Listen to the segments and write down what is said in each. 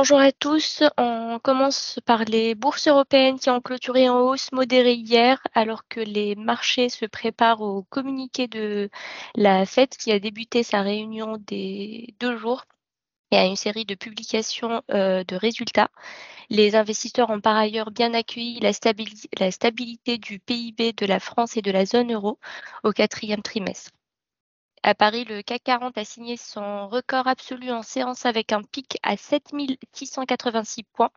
Bonjour à tous. On commence par les bourses européennes qui ont clôturé en hausse modérée hier, alors que les marchés se préparent au communiqué de la Fed qui a débuté sa réunion des deux jours et à une série de publications euh, de résultats. Les investisseurs ont par ailleurs bien accueilli la, la stabilité du PIB de la France et de la zone euro au quatrième trimestre. À Paris, le CAC 40 a signé son record absolu en séance avec un pic à 7686 points.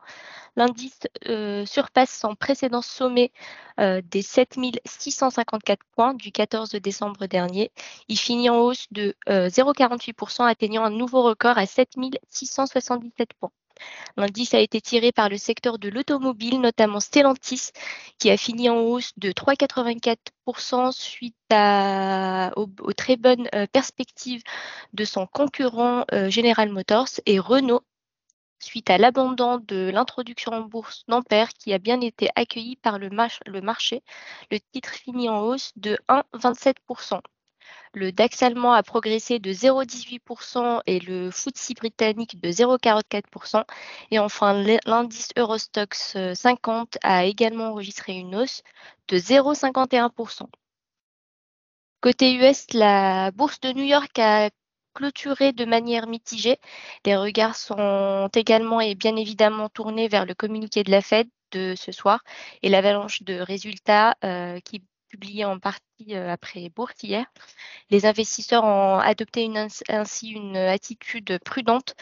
L'indice euh, surpasse son précédent sommet euh, des 7654 points du 14 décembre dernier. Il finit en hausse de 0,48%, euh, atteignant un nouveau record à 7677 points. L'indice a été tiré par le secteur de l'automobile, notamment Stellantis, qui a fini en hausse de 3,84% suite aux, très bonnes euh, perspectives de son concurrent euh, General Motors et Renault suite à l'abandon de l'introduction en bourse d'Ampère qui a bien été accueilli par le, le marché. Le titre finit en hausse de 1,27%. Le DAX allemand a progressé de 0,18% et le FTSE britannique de 0,44%. Et enfin, l'indice Eurostox 50 a également enregistré une hausse de 0,51%. Côté US, la bourse de New York a clôturé de manière mitigée. Les regards sont également et bien évidemment tournés vers le communiqué de la Fed de ce soir et l'avalanche de résultats euh, qui publié en partie euh, après bourse hier. Les investisseurs ont adopté ainsi une attitude prudente,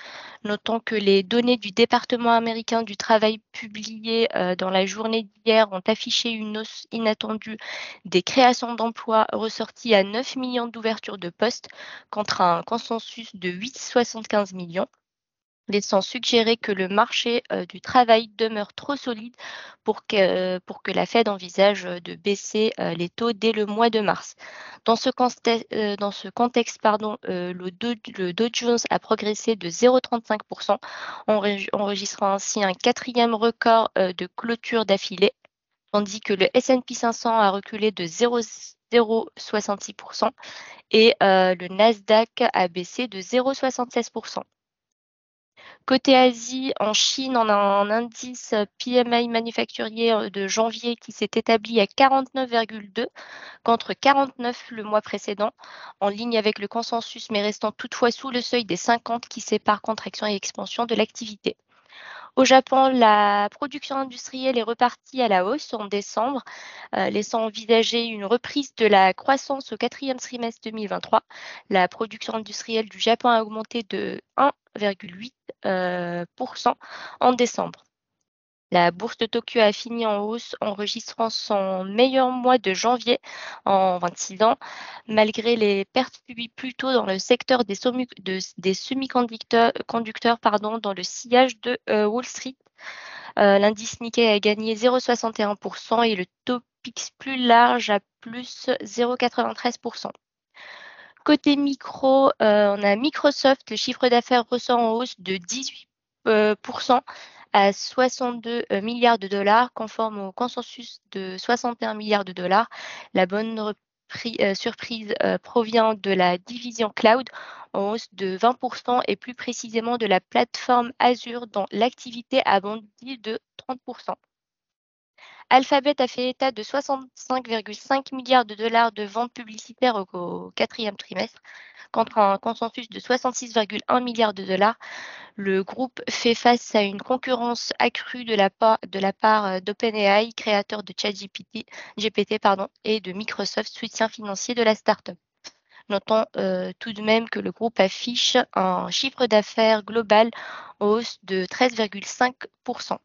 notant que les données du département américain du travail publiées euh, dans la journée d'hier ont affiché une hausse inattendue des créations d'emplois ressorties à 9 millions d'ouvertures de postes contre un consensus de 8,75 millions laissant suggérer que le marché euh, du travail demeure trop solide pour que, que la Fed envisage de baisser euh, les taux dès le mois de mars. Dans ce, euh, contexte, le, Dow, Jones a progressé de 0,35%, enregistrant ainsi un quatrième record de clôture d'affilée, tandis que le S&P 500 a reculé de 0,66% et le Nasdaq a baissé de 0,76%. Côté Asie, en Chine, on a un indice PMI manufacturier euh, de janvier qui s'est établi à 49,2 contre 49 le mois précédent, en ligne avec le consensus, mais restant toutefois sous le seuil des 50 qui sépare contraction et expansion de l'activité. Au Japon, la production industrielle est repartie à la hausse en décembre, euh, laissant envisager une reprise de la croissance au quatrième trimestre 2023. La production industrielle du Japon a augmenté de 1,8% euh, en décembre. La bourse de Tokyo a fini en hausse, enregistrant son meilleur mois de janvier en 26 ans, malgré les pertes subies plus tôt dans le secteur des, semi-conducteurs dans le sillage de euh, Wall Street. Euh, l'indice Nikkei a gagné 0,61% et le Topix plus large à plus 0,93%. Côté micro, euh, on a Microsoft, le chiffre d'affaires ressort en hausse de 18% à 62 euh, milliards de dollars, conforme au consensus de 61 milliards de dollars. La bonne euh, surprise euh, provient de la division cloud en hausse de 20% et plus précisément de la plateforme Azure dont l'activité a bondi de 30%. Alphabet a fait état de 65,5 milliards de dollars de ventes publicitaires au, quatrième trimestre, contre un consensus de 66,1 milliards de dollars. Le groupe fait face à une concurrence accrue de la, part, euh, d'OpenAI, créateur de ChatGPT et de Microsoft, soutien financier de la start-up. Notons euh, tout de même que le groupe affiche un chiffre d'affaires global en hausse de 13,5%.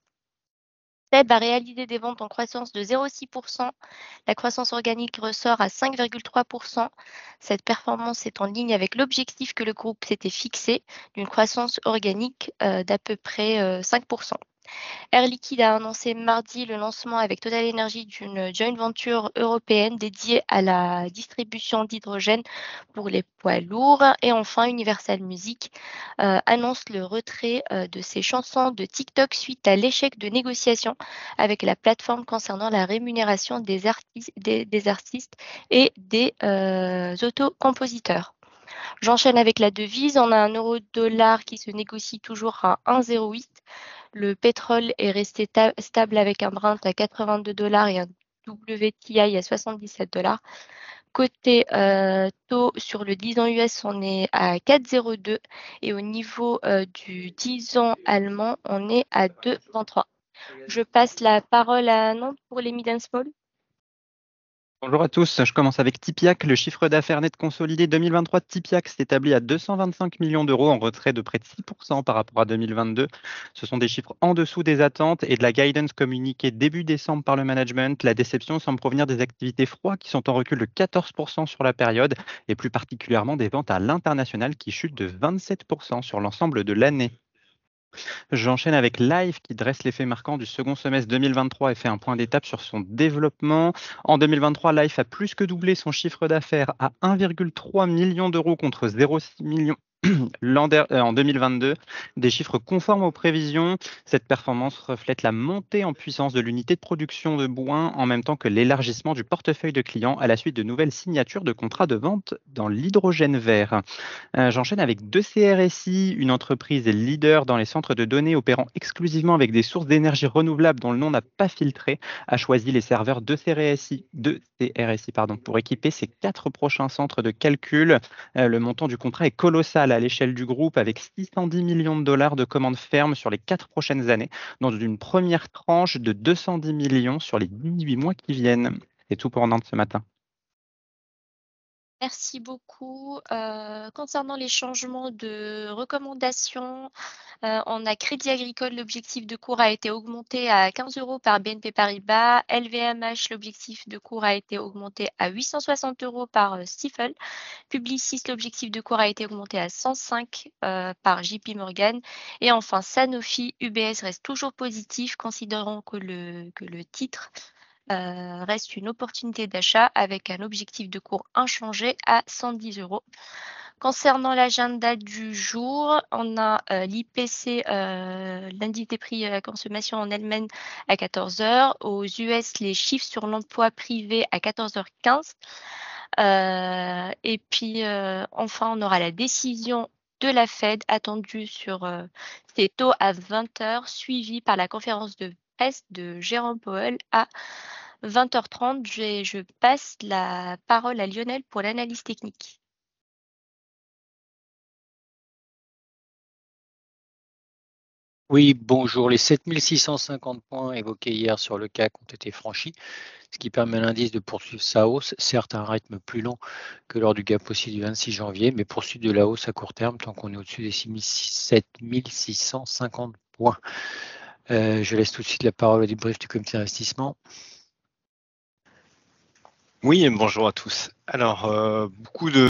A réalisé des ventes en croissance de 0,6%. La croissance organique ressort à 5,3%. Cette performance est en ligne avec l'objectif que le groupe s'était fixé d'une croissance organique euh, d'à peu près 5%. Air Liquide a annoncé mardi le lancement avec Total Energy d'une joint venture européenne dédiée à la distribution d'hydrogène pour les poids lourds. Et enfin, Universal Music euh, annonce le retrait euh, de ses chansons de TikTok suite à l'échec de négociations avec la plateforme concernant la rémunération des, artistes, des, artistes et des euh, autocompositeurs. J'enchaîne avec la devise. On a un euro-dollar qui se négocie toujours à 1,08. Le pétrole est resté stable avec un Brent à 82 dollars et un WTI à 77 dollars. Côté euh, taux sur le 10 ans US, on est à 4,02 et au niveau euh, du 10 ans allemand, on est à 2,23. Je passe la parole à Nantes pour les mid and. Bonjour à tous, je commence avec Tipiac. Le chiffre d'affaires net consolidé 2023 de Tipiac s'est établi à 225 millions d'euros en retrait de près de 6% par rapport à 2022. Ce sont des chiffres en dessous des attentes et de la guidance communiquée début décembre par le management. La déception semble provenir des activités froides qui sont en recul de 14% sur la période et plus particulièrement des ventes à l'international qui chutent de 27% sur l'ensemble de l'année. J'enchaîne avec Live qui dresse l'effet marquant du second semestre 2023 et fait un point d'étape sur son développement. En 2023, Life a plus que doublé son chiffre d'affaires à 1,3 million d'euros contre 0,6 million en 2022, des chiffres conformes aux prévisions. Cette performance reflète la montée en puissance de l'unité de production de bois en même temps que l'élargissement du portefeuille de clients à la suite de nouvelles signatures de contrats de vente dans l'hydrogène vert. Euh, j'enchaîne avec 2CRSI, une entreprise leader dans les centres de données opérant exclusivement avec des sources d'énergie renouvelables dont le nom n'a pas filtré, a choisi les serveurs 2CRSI, 2CRSI pardon, pour équiper ses quatre prochains centres de calcul. Euh, le montant du contrat est colossal à l'échelle du groupe avec 610 millions de dollars de commandes fermes sur les quatre prochaines années, dans une première tranche de 210 millions sur les 18 mois qui viennent. C'est tout pour Nantes ce matin. Merci beaucoup. Euh, concernant les changements de recommandations, euh, on a Crédit Agricole, l'objectif de cours a été augmenté à 15 euros par BNP Paribas. LVMH, l'objectif de cours a été augmenté à 860 euros par euh, Stifel. Publicis, l'objectif de cours a été augmenté à 105 par JP Morgan. Et enfin, Sanofi, UBS reste toujours positif, considérant que le titre euh, reste une opportunité d'achat avec un objectif de cours inchangé à 110 euros. Concernant l'agenda du jour, on a euh, l'IPC, euh, l'indice des prix à la consommation en Allemagne à 14h. Aux US, les chiffres sur l'emploi privé à 14h15. et puis, enfin, on aura la décision de la Fed attendue sur ces taux à 20h, suivie par la conférence de presse de Jérôme Powell à 20h30. Je, passe la parole à Lionel pour l'analyse technique. Oui, bonjour. Les 7650 points évoqués hier sur le CAC ont été franchis, ce qui permet à l'indice de poursuivre sa hausse, certes à un rythme plus long que lors du gap aussi du 26 janvier, mais poursuivre de la hausse à court terme tant qu'on est au-dessus des 7650 points. Euh, je laisse tout de suite la parole au débrief du comité d'investissement. Oui, bonjour à tous. Alors, euh, beaucoup de